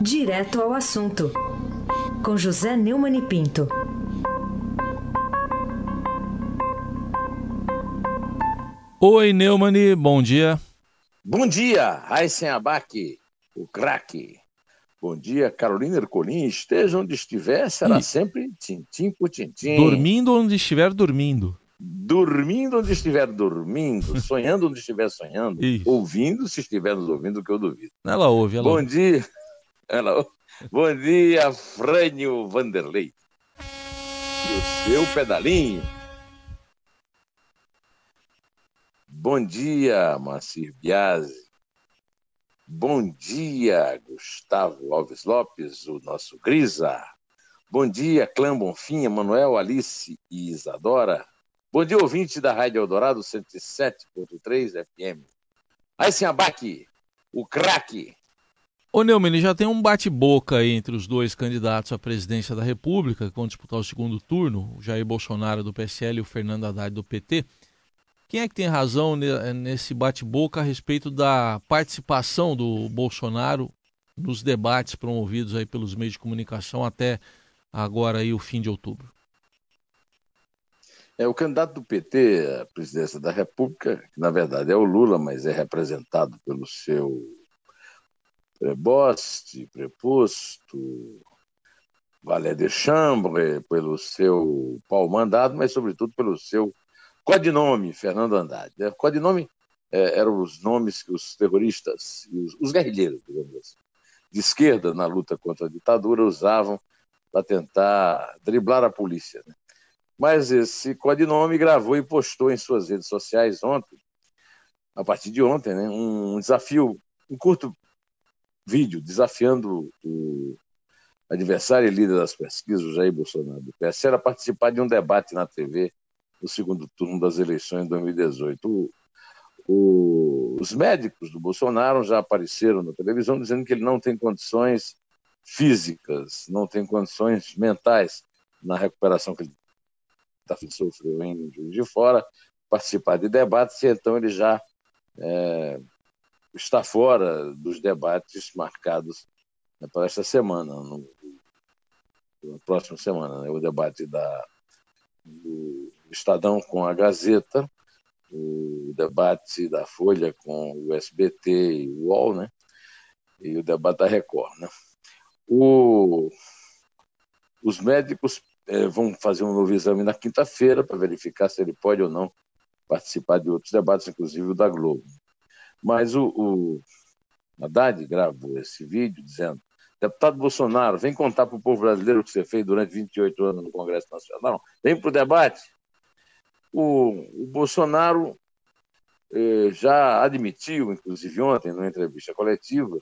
Direto ao assunto, com José Neumann e Pinto. Oi, Neumann, bom dia. Bom dia, Aysen Abac, o craque. Bom dia, Carolina Ercolim. Esteja onde estiver, será Ih. sempre tintim por tintim. Dormindo onde estiver dormindo. Dormindo onde estiver dormindo, sonhando onde estiver sonhando, Isso. ouvindo se estiver nos ouvindo, que eu duvido. Ela ouve, ela Bom ouve. dia. Ouve. Bom dia, Frânio Vanderlei. E o seu pedalinho. Bom dia, Macir Biasi. Bom dia, Gustavo Alves Lopes, o nosso Grisa. Bom dia, Clã Bonfim, Manuel, Alice e Isadora. Bom dia, ouvinte da Rádio Eldorado 107.3 FM. Aí sim, abaque, o craque. Ô Neumann, já tem um bate-boca entre os dois candidatos à presidência da República, que vão disputar o segundo turno, o Jair Bolsonaro do PSL e o Fernando Haddad do PT. Quem é que tem razão nesse bate-boca a respeito da participação do Bolsonaro nos debates promovidos aí pelos meios de comunicação até agora aí o fim de outubro? É o candidato do PT à presidência da República, que na verdade é o Lula, mas é representado pelo seu preboste, preposto, Valé de Chambre, pelo seu pau mandado, mas sobretudo pelo seu Codinome Fernando Andrade. Né? Codinome é, eram os nomes que os terroristas, os, os guerrilheiros, digamos assim, de esquerda na luta contra a ditadura usavam para tentar driblar a polícia. Né? Mas esse codinome gravou e postou em suas redes sociais ontem, a partir de ontem, né, um desafio, um curto vídeo desafiando o adversário e líder das pesquisas, Jair Bolsonaro do PSL, a participar de um debate na TV no segundo turno das eleições de 2018. O, o, os médicos do Bolsonaro já apareceram na televisão dizendo que ele não tem condições físicas, não tem condições mentais na recuperação que ele tá, sofreu em Juiz de Fora, participar de debates, e então ele já é, está fora dos debates marcados né, para esta semana, no, na próxima semana, né, o debate da, do Estadão com a Gazeta, o debate da Folha com o SBT e o UOL, né? E o debate da Record, né? O, os médicos é, vão fazer um novo exame na quinta-feira para verificar se ele pode ou não participar de outros debates, inclusive o da Globo. Mas o, o Haddad gravou esse vídeo dizendo Deputado Bolsonaro, vem contar para o povo brasileiro o que você fez durante 28 anos no Congresso Nacional. Vem para o debate. O, Bolsonaro eh, já admitiu, inclusive ontem, numa entrevista coletiva,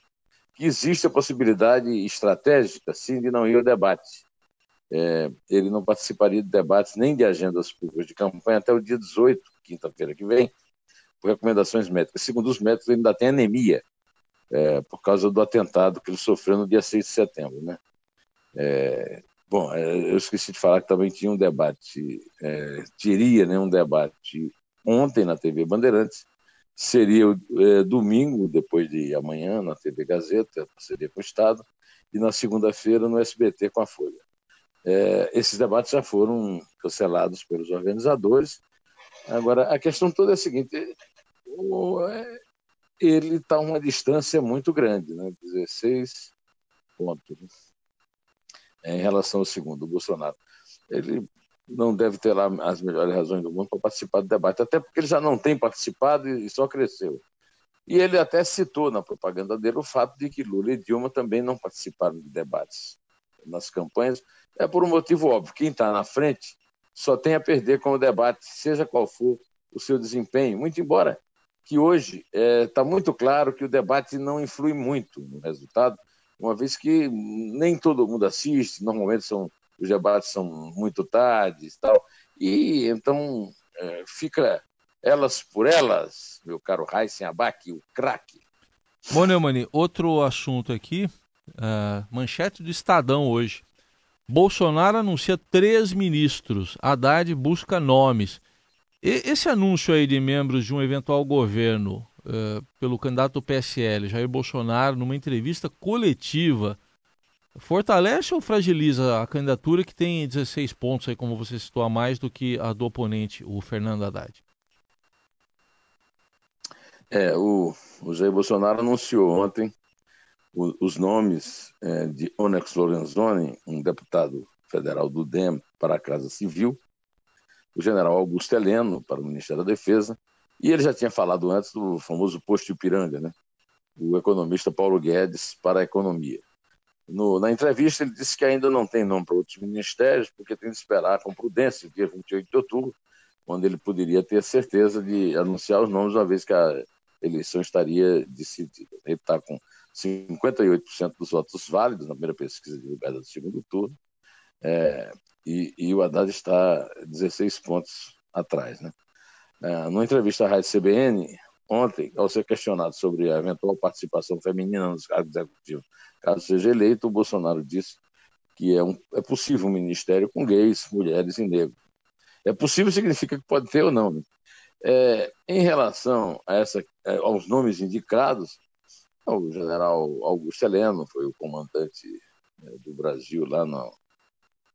que existe a possibilidade estratégica, sim, de não ir ao debate. É, ele não participaria de debates nem de agendas públicas de campanha até o dia 18, quinta-feira que vem, por recomendações médicas. Segundo os médicos, ele ainda tem anemia é, por causa do atentado que ele sofreu no dia 6 de setembro. Né? É, bom, é, eu esqueci de falar que também tinha um debate, é, teria né, um debate ontem na TV Bandeirantes, seria é, domingo, depois de amanhã, na TV Gazeta, seria com o Estado, e na segunda-feira no SBT com a Folha. É, esses debates já foram cancelados pelos organizadores. Agora, a questão toda é a seguinte: é, ele está a uma distância muito grande, né? 16 pontos né? em relação ao segundo, o Bolsonaro. Ele não deve ter lá as melhores razões do mundo para participar do debate, até porque ele já não tem participado e só cresceu. E ele até citou na propaganda dele o fato de que Lula e Dilma também não participaram de debates nas campanhas. É por um motivo óbvio: quem está na frente só tem a perder com o debate, seja qual for o seu desempenho. Muito embora que hoje está é, tá muito claro que o debate não influi muito no resultado, uma vez que nem todo mundo assiste, normalmente são, os debates são muito tarde e tal, e então é, fica elas por elas, meu caro Raíssen Abac, o craque. Bom, Neumani, outro assunto aqui, uh, manchete do Estadão hoje. Bolsonaro anuncia três ministros, Haddad busca nomes. Esse anúncio aí de membros de um eventual governo uh, pelo candidato PSL, Jair Bolsonaro, numa entrevista coletiva fortalece ou fragiliza a candidatura que tem 16 pontos, aí, como você citou, a mais do que a do oponente, o Fernando Haddad? É, o, o Jair Bolsonaro anunciou ontem os nomes é, de Onyx Lorenzoni, um deputado federal do DEM para a Casa Civil, o general Augusto Heleno para o Ministério da Defesa, e ele já tinha falado antes do famoso posto Ipiranga, né? o economista Paulo Guedes para a Economia. No, na entrevista, ele disse que ainda não tem nome para outros ministérios, porque tem de esperar com prudência, dia 28 de outubro, quando ele poderia ter certeza de anunciar os nomes, uma vez que a eleição estaria decidida. Ele está com 58% dos votos válidos na primeira pesquisa divulgada do segundo turno, é, e, e, o Haddad está 16 pontos atrás. Né? É, numa entrevista à Rádio CBN, ontem, ao ser questionado sobre a eventual participação feminina nos cargos executivos, caso seja eleito, o Bolsonaro disse que é, um, é possível um ministério com gays, mulheres e negros. É possível significa que pode ter ou não. Né? É, em relação a essa, é, aos nomes indicados, o general Augusto Heleno foi o comandante né, do Brasil lá no,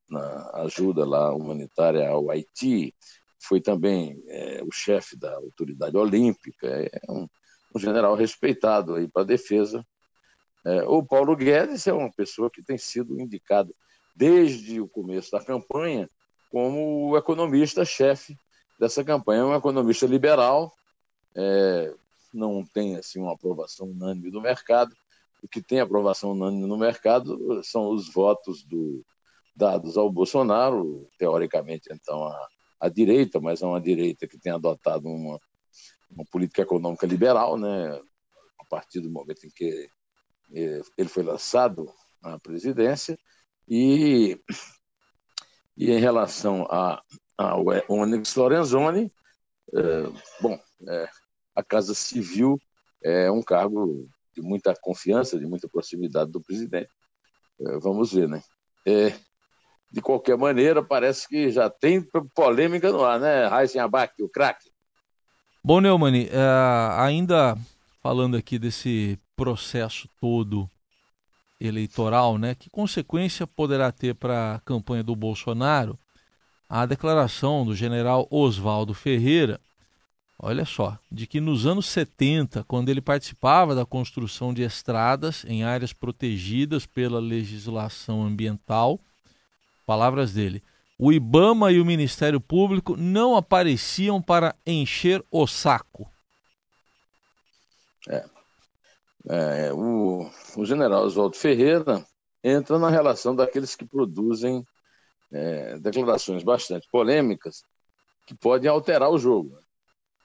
na ajuda lá humanitária ao Haiti, foi também é, o chefe da autoridade olímpica, é um, um general respeitado aí para a defesa. É, o Paulo Guedes é uma pessoa que tem sido indicado desde o começo da campanha como o economista-chefe dessa campanha. É um economista liberal, é, não tem assim uma aprovação unânime do mercado. O que tem aprovação unânime no mercado são os votos do, dados ao Bolsonaro, teoricamente, então, a, a direita, mas é uma direita que tem adotado uma, uma política econômica liberal, né? a partir do momento em que eh, ele foi lançado à presidência, e, e em relação a, ao Onyx Lorenzoni, é, bom, é, a Casa Civil é um cargo de muita confiança, de muita proximidade do presidente. É, vamos ver, né? É, de qualquer maneira, parece que já tem polêmica no ar, né? Raíssen Abac, o craque. Bom, Neumann, é, ainda falando aqui desse processo todo eleitoral, né? Que consequência poderá ter para a campanha do Bolsonaro a declaração do general Oswaldo Ferreira, olha só, de que nos anos 70, quando ele participava da construção de estradas em áreas protegidas pela legislação ambiental, Palavras dele. O Ibama e o Ministério Público não apareciam para encher o saco. É. é o, o general Oswaldo Ferreira entra na relação daqueles que produzem é, declarações bastante polêmicas que podem alterar o jogo.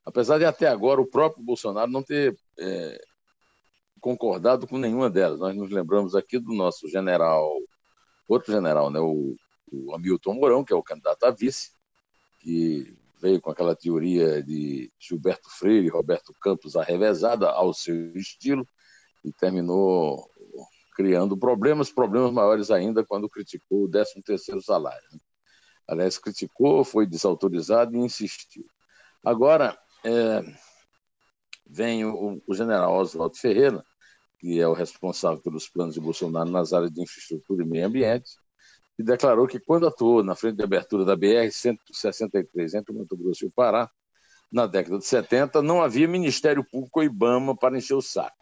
Apesar de até agora o próprio Bolsonaro não ter é, concordado com nenhuma delas. Nós nos lembramos aqui do nosso general, outro general, né, o o Hamilton Mourão, que é o candidato a vice, que veio com aquela teoria de Gilberto Freire e Roberto Campos arrevezada ao seu estilo e terminou criando problemas, problemas maiores ainda quando criticou o 13º salário. Né? Aliás, criticou, foi desautorizado e insistiu. Agora, é, vem o, o general Oswaldo Ferreira, que é o responsável pelos planos de Bolsonaro nas áreas de infraestrutura e meio ambiente, e declarou que quando atuou na frente de abertura da BR-163 entre Mato Grosso e o Pará, na década de 70, não havia Ministério Público ou IBAMA para encher o saco.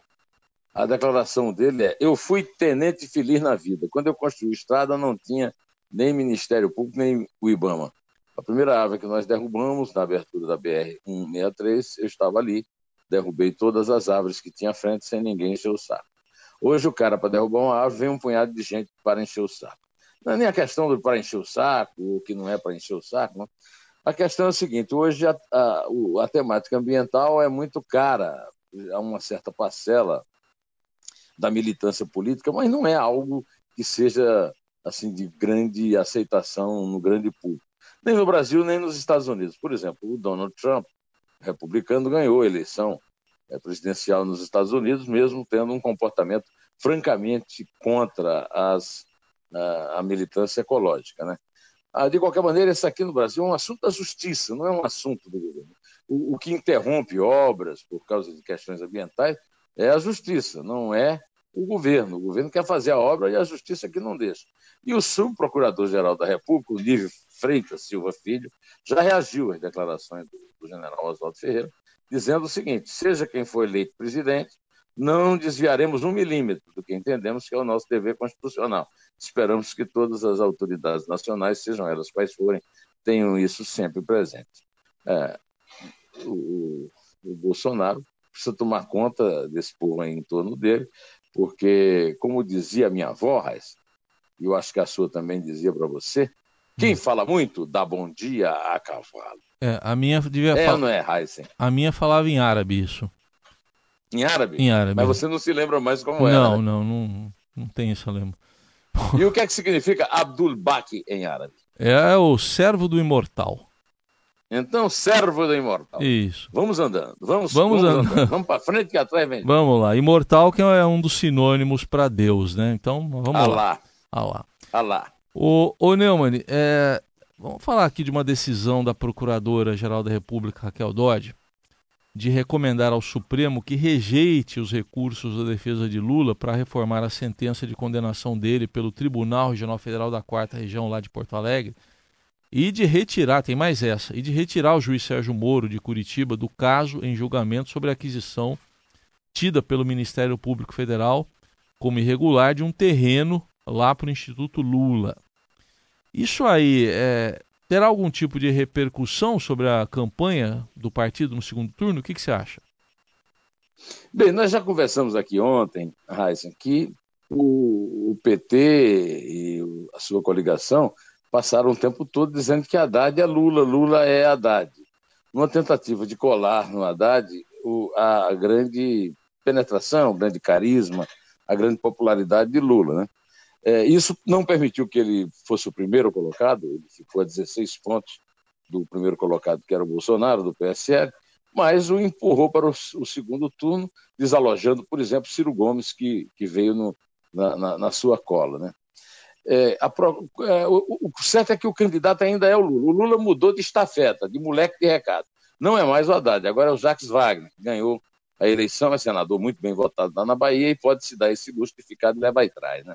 A declaração dele é: Eu fui tenente feliz na vida. Quando eu construí estrada, não tinha nem Ministério Público, nem o IBAMA. A primeira árvore que nós derrubamos, na abertura da BR-163, eu estava ali, derrubei todas as árvores que tinha à frente sem ninguém encher o saco. Hoje, o cara, para derrubar uma árvore, vem um punhado de gente para encher o saco. Não é nem a questão do para encher o saco, ou que não é para encher o saco. Não. A questão é a seguinte: hoje a, a, a temática ambiental é muito cara a uma certa parcela da militância política, mas não é algo que seja assim de grande aceitação no grande público. Nem no Brasil, nem nos Estados Unidos. Por exemplo, o Donald Trump, republicano, ganhou a eleição é, presidencial nos Estados Unidos, mesmo tendo um comportamento francamente contra as a, a militância ecológica. Né? Ah, de qualquer maneira, esse aqui no Brasil é um assunto da justiça, não é um assunto do governo. O, o que interrompe obras por causa de questões ambientais é a justiça, não é o governo. O governo quer fazer a obra e a justiça que não deixa. E o subprocurador-geral da República, o Nível Freitas Silva Filho, já reagiu às declarações do, do general Oswaldo Ferreira, dizendo o seguinte: seja quem for eleito presidente, não desviaremos um milímetro do que entendemos que é o nosso dever constitucional. Esperamos que todas as autoridades nacionais, sejam elas quais forem, tenham isso sempre presente. É, o, o, Bolsonaro precisa tomar conta desse povo em torno dele, porque, como dizia minha avó, Raiz, e eu acho que a sua também dizia para você, quem hum. fala muito dá bom dia a cavalo. É, a minha devia é, fal... não é, Heisen? A minha falava em árabe isso. Em árabe? Em árabe. Mas você não se lembra mais como era? Não, né? não, não, não tem isso, eu lembro. E o que é que significa Abdul Baki em árabe? É o servo do imortal. Então, servo do imortal. Isso. Vamos andando. Vamos, vamos, vamos andando. andando. Vamos para frente que atrás vem. Vamos lá. Imortal que é um dos sinônimos para Deus, né? Então, vamos Alá. lá. Alá. Alá. O, o Neumann, é, vamos falar aqui de uma decisão da Procuradora-Geral da República, Raquel Dodge, de recomendar ao Supremo que rejeite os recursos da defesa de Lula para reformar a sentença de condenação dele pelo Tribunal Regional Federal da Quarta Região lá de Porto Alegre e de retirar, tem mais essa, e de retirar o juiz Sérgio Moro de Curitiba do caso em julgamento sobre a aquisição tida pelo Ministério Público Federal como irregular de um terreno lá para o Instituto Lula. Isso aí é, terá algum tipo de repercussão sobre a campanha do partido no segundo turno? O que, que você acha? Bem, nós já conversamos aqui ontem, Heisen, que o, o, PT e a sua coligação passaram o tempo todo dizendo que Haddad é Lula, Lula é Haddad. Uma tentativa de colar no Haddad o, a, a grande penetração, o grande carisma, a grande popularidade de Lula. Né? É, isso não permitiu que ele fosse o primeiro colocado, ele ficou a 16 pontos do primeiro colocado, que era o Bolsonaro, do PSL, mas o empurrou para o, o segundo turno, desalojando, por exemplo, Ciro Gomes, que, que veio no, na, na, na, sua cola. Né? É, a, é, o, o, certo é que o candidato ainda é o Lula. O Lula mudou de estafeta, de moleque de recado. Não é mais o Haddad, agora é o Jacques Wagner, que ganhou a eleição, é senador muito bem votado lá na Bahia e pode se dar esse luxo de ficar de leva trás. Né?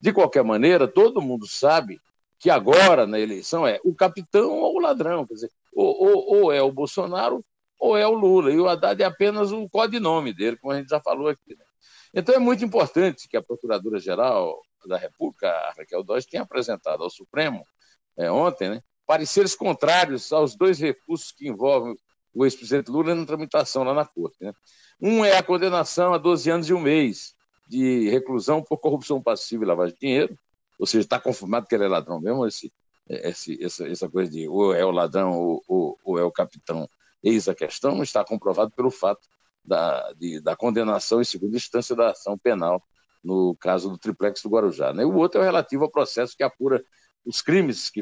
De qualquer maneira, todo mundo sabe que agora, na eleição, é o capitão ou o ladrão. Quer dizer, ou, ou, ou é o Bolsonaro ou é o Lula. E o Haddad é apenas o codinome dele, como a gente já falou aqui. Né? Então é muito importante que a Procuradora-Geral da República, Raquel Dodge, tenha apresentado ao Supremo é, ontem né, pareceres contrários aos dois recursos que envolvem o ex-presidente Lula na tramitação lá na Corte. Né? Um é a condenação a 12 anos e um mês de reclusão por corrupção passiva e lavagem de dinheiro, ou seja, está confirmado que ele é ladrão mesmo, esse, esse, essa, essa coisa de ou é o ladrão ou, ou, ou, é o capitão, eis a questão, está comprovado pelo fato da, de, da condenação em segunda instância da ação penal no caso do triplex do Guarujá. Né? O outro é o relativo ao processo que apura os crimes que,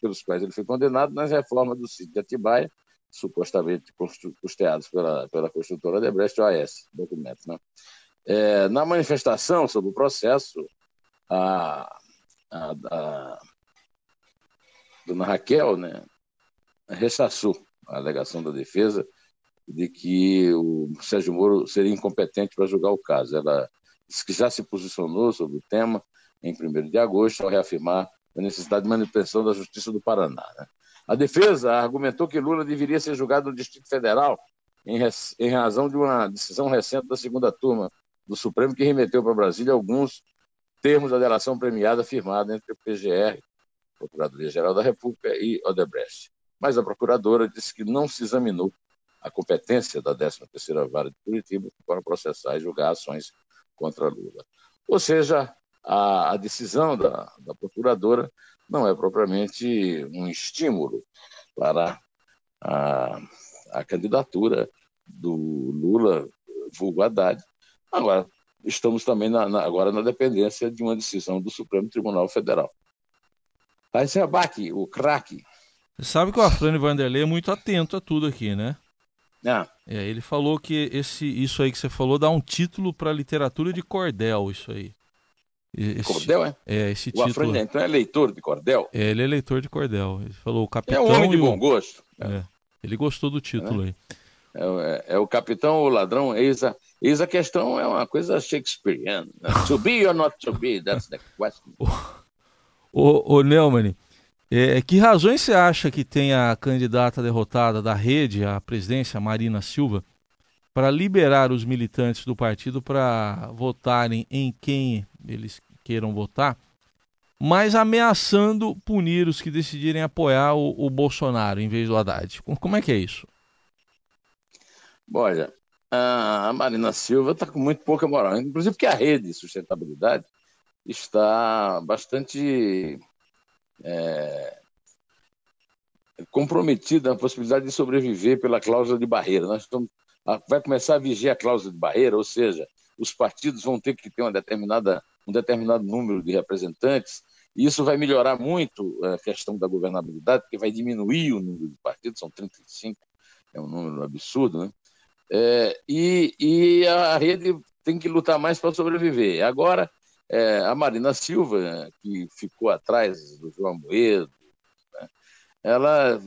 pelos quais ele foi condenado nas reformas do sítio de Atibaia, supostamente custeados pela, pela construtora Debrecht OAS, documentos. Né? É, na manifestação sobre o processo, a, a, a dona Raquel né, rechaçou a alegação da defesa de que o Sérgio Moro seria incompetente para julgar o caso. Ela disse que já se posicionou sobre o tema em 1 de agosto, ao reafirmar a necessidade de manutenção da Justiça do Paraná. Né? A defesa argumentou que Lula deveria ser julgado no Distrito Federal em, em razão de uma decisão recente da segunda turma do Supremo que remeteu para Brasília alguns termos da delação premiada firmada entre o PGR, Procuradoria-Geral da República, e Odebrecht. Mas a procuradora disse que não se examinou a competência da 13ª Vara de Curitiba para processar e julgar ações contra Lula. Ou seja, a, a decisão da, da procuradora não é propriamente um estímulo para a, a candidatura do Lula, vulgo Haddad, Agora, estamos também na, na, agora na dependência de uma decisão do Supremo Tribunal Federal. Aí você abaque, o craque. Sabe que o Afrânio Vanderlei é muito atento a tudo aqui, né? Ah. É, ele falou que esse, isso aí que você falou dá um título para literatura de cordel, isso aí. Esse, cordel, é? É, esse o título. Afrânio, então, é leitor de cordel? É, ele é leitor de cordel. Ele falou o capitão. É um homem de bom gosto. É. Ele gostou do título é. aí. É, é, é, o capitão, o ladrão, eis a, Eis a questão é uma coisa shakespeariana. Né? To be or not to be, that's the question. Ô, ô Neumann, é, que razões você acha que tem a candidata derrotada da rede à presidência, Marina Silva, para liberar os militantes do partido para votarem em quem eles queiram votar, mas ameaçando punir os que decidirem apoiar o, o Bolsonaro em vez do Haddad? Como é que é isso? Olha, a Marina Silva está com muito pouca moral, inclusive porque a rede de sustentabilidade está bastante é, comprometida na possibilidade de sobreviver pela cláusula de barreira. Nós estamos, vai começar a vigiar a cláusula de barreira, ou seja, os partidos vão ter que ter uma determinada, um determinado número de representantes, e isso vai melhorar muito a questão da governabilidade, porque vai diminuir o número de partidos, são 35, é um número absurdo, né? É, e, e, a rede tem que lutar mais para sobreviver. Agora, é, a Marina Silva, que ficou atrás do João Moedo, né, ela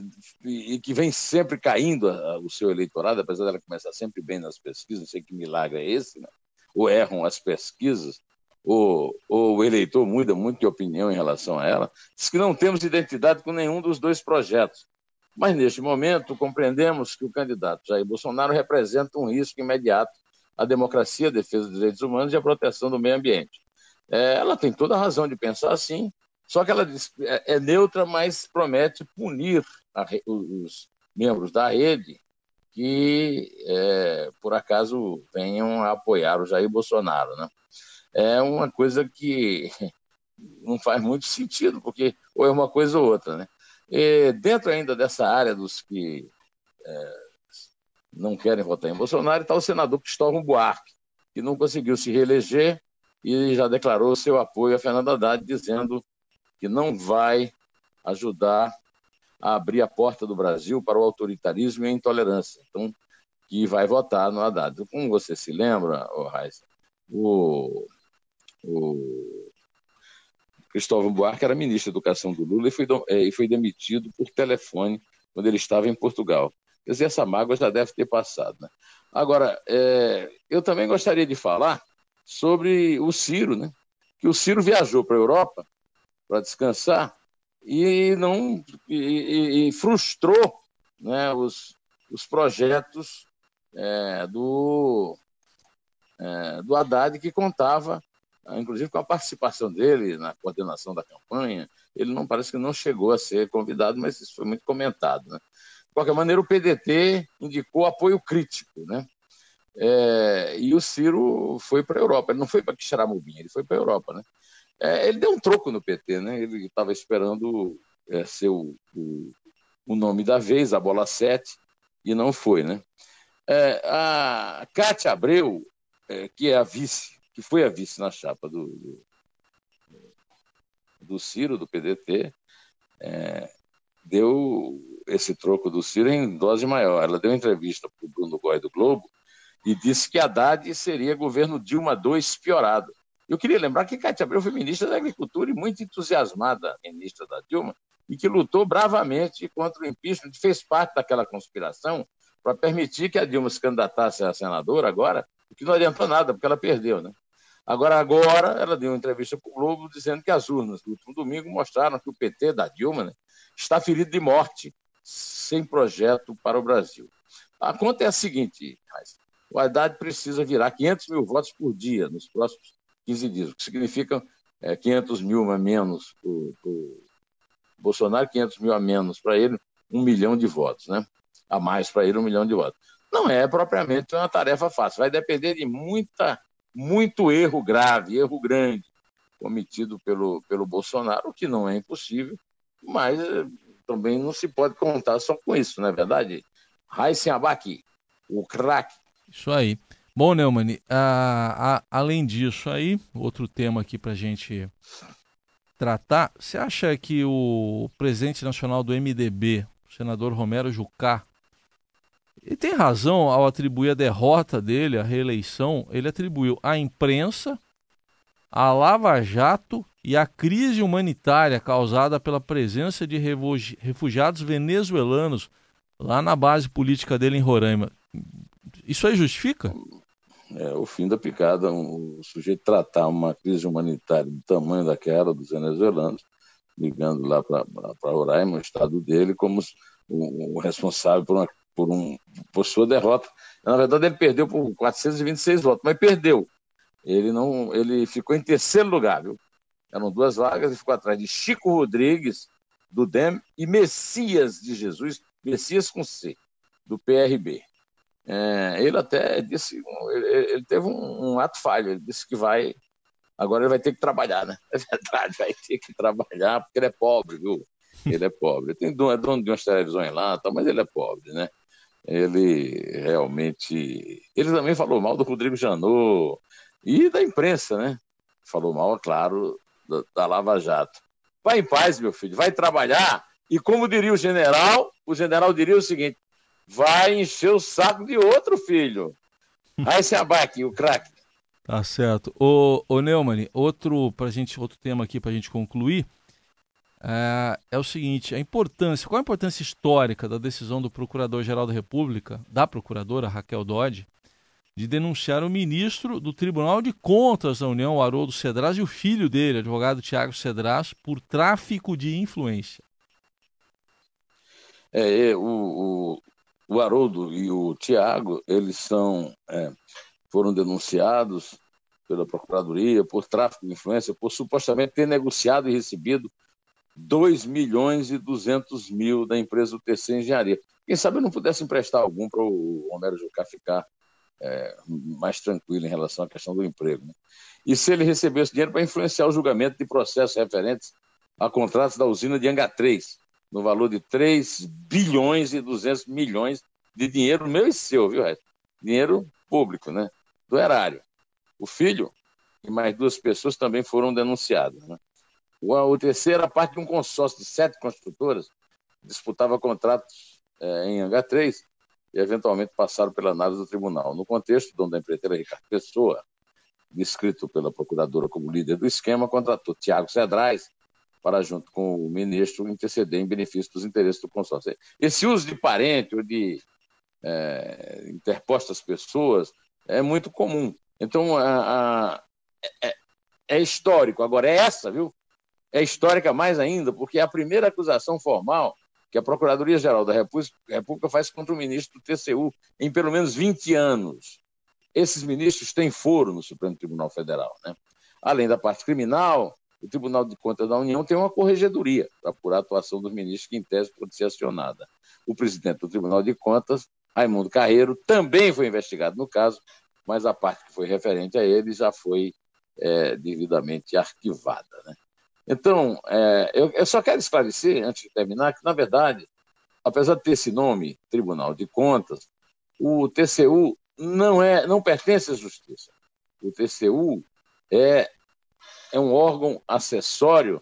e que vem sempre caindo a, o seu eleitorado, apesar dela começar sempre bem nas pesquisas, não sei que milagre é esse, né? ou erram as pesquisas, ou, ou o eleitor muda muito de opinião em relação a ela, diz que não temos identidade com nenhum dos dois projetos. Mas, neste momento, compreendemos que o candidato Jair Bolsonaro representa um risco imediato à democracia, à defesa dos direitos humanos e à proteção do meio ambiente. É, ela tem toda a razão de pensar assim, só que ela é, é neutra, mas promete punir a, os membros da rede que, é, por acaso, venham a apoiar o Jair Bolsonaro. Né? É uma coisa que não faz muito sentido, porque ou é uma coisa ou outra. Né? E dentro ainda dessa área dos que é, não querem votar em Bolsonaro, está o senador Cristóvão Buarque, que não conseguiu se reeleger e já declarou seu apoio a Fernando Haddad, dizendo que não vai ajudar a abrir a porta do Brasil para o autoritarismo e a intolerância. Então, que vai votar no Haddad. Como você se lembra, oh, o, o Cristóvão Buarque era ministro da Educação do Lula e foi, é, e foi demitido por telefone quando ele estava em Portugal. Quer dizer, essa mágoa já deve ter passado. Né? Agora, é, eu também gostaria de falar sobre o Ciro, né? que o Ciro viajou para a Europa para descansar e não e, e frustrou né, os, os projetos é, do, é, do Haddad que contava inclusive com a participação dele na coordenação da campanha, ele não parece que não chegou a ser convidado, mas isso foi muito comentado. Né? De qualquer maneira, o PDT indicou apoio crítico, né? É, e o Ciro foi para a Europa. Ele não foi para Quixaramubim, ele foi para a Europa, né? É, ele deu um troco no PT, né? Ele estava esperando é, ser o, o, o, nome da vez, a bola 7, e não foi, né? É, a Cátia Abreu, é, que é a vice que foi a vice na chapa do, do, do Ciro, do PDT, é, deu esse troco do Ciro em dose maior. Ela deu entrevista para o Bruno Góes do Globo e disse que Haddad seria governo Dilma II piorado. Eu queria lembrar que Cátia Abreu foi ministra da Agricultura e muito entusiasmada ministra da Dilma e que lutou bravamente contra o impeachment, fez parte daquela conspiração para permitir que a Dilma se candidatasse a senadora agora, o que não adiantou nada, porque ela perdeu, né? Agora, agora, ela deu uma entrevista para o Globo dizendo que as urnas do último domingo mostraram que o PT da Dilma né, está ferido de morte, sem projeto para o Brasil. A conta é a seguinte, o Haddad precisa virar 500 mil votos por dia nos próximos 15 dias, o que significa é, 500 mil a menos para o Bolsonaro, 500 mil a menos para ele, um milhão de votos, né? A mais para ele, um milhão de votos. Não é propriamente uma tarefa fácil, vai depender de muita muito erro grave, erro grande, cometido pelo, pelo Bolsonaro, o que não é impossível, mas eh, também não se pode contar só com isso, não é verdade? Raíssen Abac, o craque. Isso aí. Bom, Neumann, a, a, além disso aí, outro tema aqui para gente tratar, você acha que o presidente nacional do MDB, o senador Romero Jucá, e tem razão ao atribuir a derrota dele, a reeleição, ele atribuiu à imprensa, à Lava Jato e à crise humanitária causada pela presença de refugiados venezuelanos lá na base política dele em Roraima. Isso aí justifica? é, o fim da picada, um, o sujeito tratar uma crise humanitária do tamanho daquela dos venezuelanos, ligando lá para Roraima, o estado dele, como o, o responsável por, uma, por, um, por sua derrota. Na verdade, ele perdeu por 426 votos, mas perdeu. Ele não, ele ficou em terceiro lugar, viu? Eram duas vagas e ficou atrás de Chico Rodrigues, do DEM, e Messias de Jesus, Messias com C, do PRB. É, ele até disse, ele, ele teve um, um, ato falho, ele disse que vai, agora ele vai ter que trabalhar, né? É verdade, vai ter que trabalhar, porque ele é pobre, viu? Ele é pobre. Ele tem é dono de umas televisões lá, tá, mas ele é pobre, né? Ele realmente. Ele também falou mal do Rodrigo Janot e da imprensa, né? Falou mal, claro, da, da Lava Jato. Vai em paz, meu filho, vai trabalhar. E como diria o general, o general diria o seguinte: vai encher o saco de outro filho. Aí se abaque, o craque. Tá certo. Ô, ô Neumann, outro, pra gente, outro tema aqui para a gente concluir é, é, o seguinte: a importância, qual a importância histórica da decisão do Procurador-Geral da República, da Procuradora Raquel Dodge, de denunciar o ministro do Tribunal de Contas da União, Haroldo Cedras, e o filho dele, advogado Tiago Cedras, por tráfico de influência? É, é o, o Haroldo e o Tiago, eles são, é, foram denunciados pela Procuradoria por tráfico de influência, por supostamente ter negociado e recebido 2 milhões e 200 mil da empresa do TC Engenharia. Quem sabe eu não pudesse emprestar algum para o Homero Jucá ficar é, mais tranquilo em relação à questão do emprego. Né? E se ele recebesse dinheiro para influenciar o julgamento de processos referentes a contratos da usina de Anga 3, no valor de 3 bilhões e 200 milhões de dinheiro meu e seu, viu, Reto? Dinheiro público, né? Do erário. O filho e mais duas pessoas também foram denunciadas. Né? O, o terceiro parte de um consórcio de sete construtoras, disputava contratos é, em H3 e eventualmente passaram pela análise do tribunal. No contexto, o dono da empreiteira Ricardo Pessoa, descrito pela procuradora como líder do esquema, contratou Tiago Cedrais, para, junto com o ministro, interceder em benefício dos interesses do consórcio. Esse uso de parente ou de é, interpostas pessoas é muito comum. Então, a, a, é, é, histórico. Agora, é essa, viu? É histórica mais ainda, porque é a primeira acusação formal que a Procuradoria-Geral da República faz contra o ministro do TCU em pelo menos 20 anos. Esses ministros têm foro no Supremo Tribunal Federal. Né? Além da parte criminal, o Tribunal de Contas da União tem uma corregedoria para apurar a atuação dos ministros que, em tese, pode ser acionada. O presidente do Tribunal de Contas, Raimundo Carreiro, também foi investigado no caso, mas a parte que foi referente a ele já foi é, devidamente arquivada. Né? Então, é, eu, eu só quero esclarecer, antes de terminar, que, na verdade, apesar de ter esse nome, Tribunal de Contas, o TCU não, é, não pertence à Justiça. O TCU é é um órgão acessório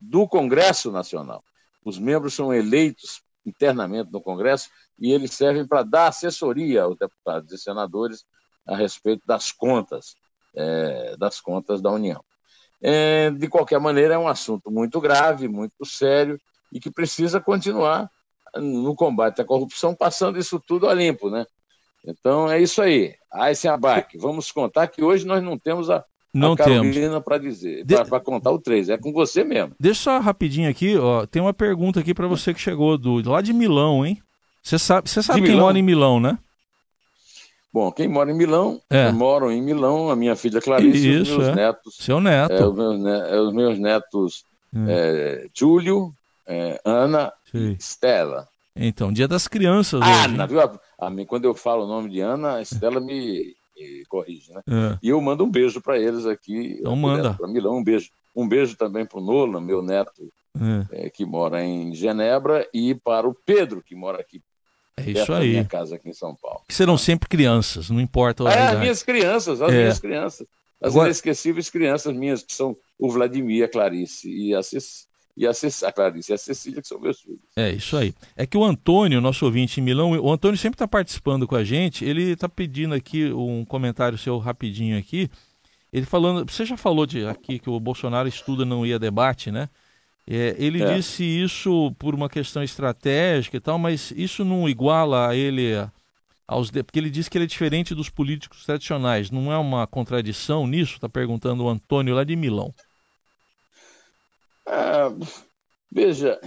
do Congresso Nacional. Os membros são eleitos internamente no Congresso e eles servem para dar assessoria aos deputados e senadores a respeito das contas, é, das contas da União. É, de qualquer maneira, é um assunto muito grave, muito sério e que precisa continuar no combate à corrupção, passando isso tudo a limpo, né? Então é isso aí. Aí se abaque. Vamos contar que hoje nós não temos a não a Carolina para dizer, de... para contar o 3, é com você mesmo. Deixa só rapidinho aqui, ó, tem uma pergunta aqui para você que chegou do lá de Milão, hein? Você sabe, você sabe quem Milão? mora em Milão, né? Bom, quem mora em Milão, é. moram em Milão, a minha filha Clarice, Isso, os meus é. netos. Seu neto. É, os, meus, é, os meus netos é. é Júlio, é, Ana Sim. Estela. Então, dia das crianças. Ana, hoje, viu? A, a mim, quando eu falo o nome de Ana, a Estela me me corrige, né? É. E eu mando um beijo para eles aqui. Então manda. Para Milão, um beijo. Um beijo também para o Nolan, meu neto, é. É, que mora em Genebra, e para o Pedro, que mora aqui é isso aí. minha casa aqui em São Paulo. Que serão sempre crianças, não importa a É, as minhas crianças, as é. minhas crianças. As Agora... inesquecíveis crianças minhas, que são o Vladimir, a Clarice e a Cecília e a, Cec... a Clarice e a Cecília, que são meus filhos. É, isso aí. É que o Antônio, nosso ouvinte em Milão, o Antônio sempre está participando com a gente, ele está pedindo aqui um comentário seu rapidinho aqui. Ele falando, você já falou de aqui que o Bolsonaro estuda não ia debate, né? É, ele é. disse isso por uma questão estratégica e tal, mas isso não iguala a ele aos de... porque ele diz que ele é diferente dos políticos tradicionais. Não é uma contradição nisso? Está perguntando o Antônio lá de Milão. Ah, veja,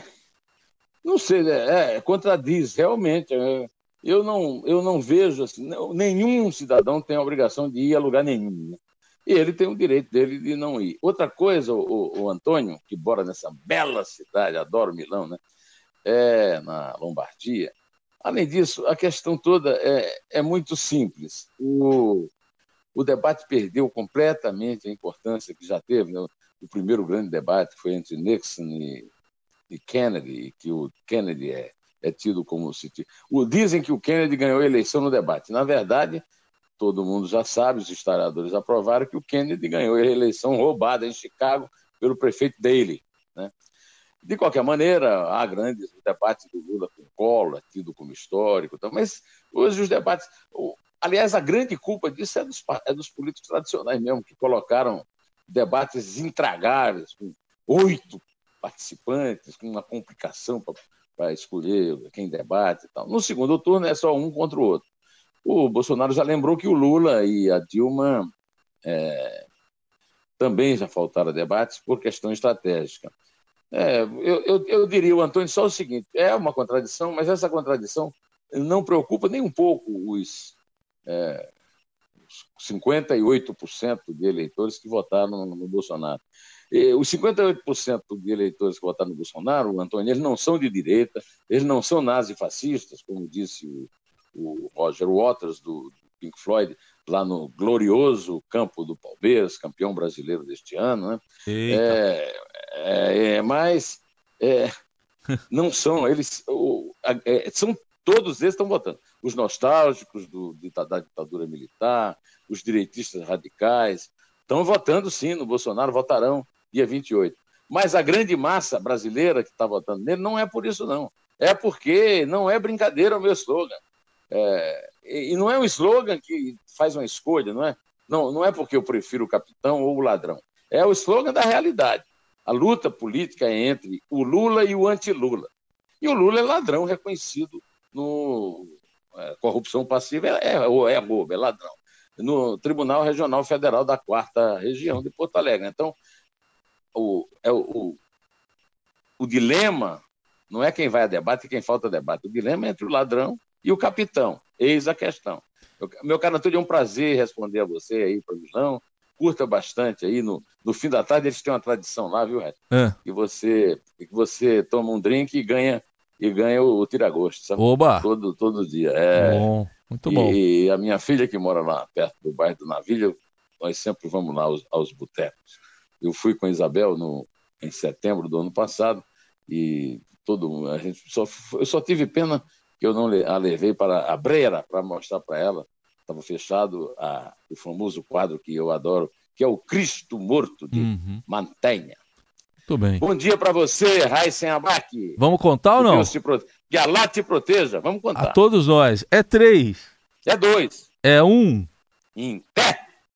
não sei, é, é contradiz realmente. É, eu não, eu não vejo assim, nenhum cidadão tem a obrigação de ir a lugar nenhum. Né? E ele tem o direito dele de não ir. Outra coisa, o, o Antônio, que mora nessa bela cidade, adoro Milão, né? É, na Lombardia, Além disso, a questão toda é, é muito simples. O, o debate perdeu completamente a importância que já teve. Né? O primeiro grande debate foi entre Nixon e, e Kennedy, que o Kennedy é, é tido como se o dizem que o Kennedy ganhou a eleição no debate. Na verdade, todo mundo já sabe, os historiadores aprovaram que o Kennedy ganhou a eleição roubada em Chicago pelo prefeito Daley. Né? De qualquer maneira, há grandes debates do Lula com Collor, tido como histórico, então, mas hoje os debates. Aliás, a grande culpa disso é dos, é dos políticos tradicionais mesmo, que colocaram debates intragáveis, com oito participantes, com uma complicação para escolher quem debate e tal. No segundo turno é só um contra o outro. O Bolsonaro já lembrou que o Lula e a Dilma é, também já faltaram debates por questão estratégica. É, eu, eu, eu, diria, o Antônio, só o seguinte: é uma contradição, mas essa contradição não preocupa nem um pouco os, é, 58% de eleitores que votaram no, Bolsonaro. E, os 58% de eleitores que votaram no Bolsonaro, Antônio, eles não são de direita, eles não são nazifascistas, como disse o, o Roger Waters, do, do Pink Floyd, lá no glorioso campo do Palmeiras, campeão brasileiro deste ano. Né? É, é, é, mas é, não são, eles o, é, são todos eles estão votando. Os nostálgicos do, da ditadura militar, os direitistas radicais, estão votando sim no Bolsonaro, votarão dia 28. Mas a grande massa brasileira que está votando nele não é por isso, não. É porque não é brincadeira o meu slogan. É, e não é um slogan que faz uma escolha, não é? Não, não é porque eu prefiro o capitão ou o ladrão. É o slogan da realidade. A luta política é entre o Lula e o anti-Lula. E o Lula é ladrão reconhecido no é, corrupção passiva, é, é, é roubo, é ladrão. No Tribunal Regional Federal da Quarta Região de Porto Alegre. Então, o, é, o, o dilema não é quem vai a debate e quem falta a debate. O dilema é entre o ladrão e o capitão. Eis a questão. meu caro Antônio, é um prazer responder a você aí, para o Milão curta bastante aí. No, no fim da tarde eles têm uma tradição lá, viu, Red? É. Que você, que você toma um drink e ganha e ganha o, o tiragosto, sabe? Oba! Todo, todo dia. É. Bom, muito bom. E a minha filha que mora lá perto do bairro do Navilha, nós sempre vamos lá aos, aos botecos. Eu fui com a Isabel no, em setembro do ano passado e todo a gente só eu só tive pena que eu não a levei para a Breira para mostrar para ela estava fechado a, o famoso quadro que eu adoro, que é o Cristo Morto de uhum. Mantenha. Muito bem. Bom dia para você, Raíssen Abac. Vamos contar ou não? Prote... Que Allah te proteja. Vamos contar. A todos nós. É três. É dois. É um. Em pé.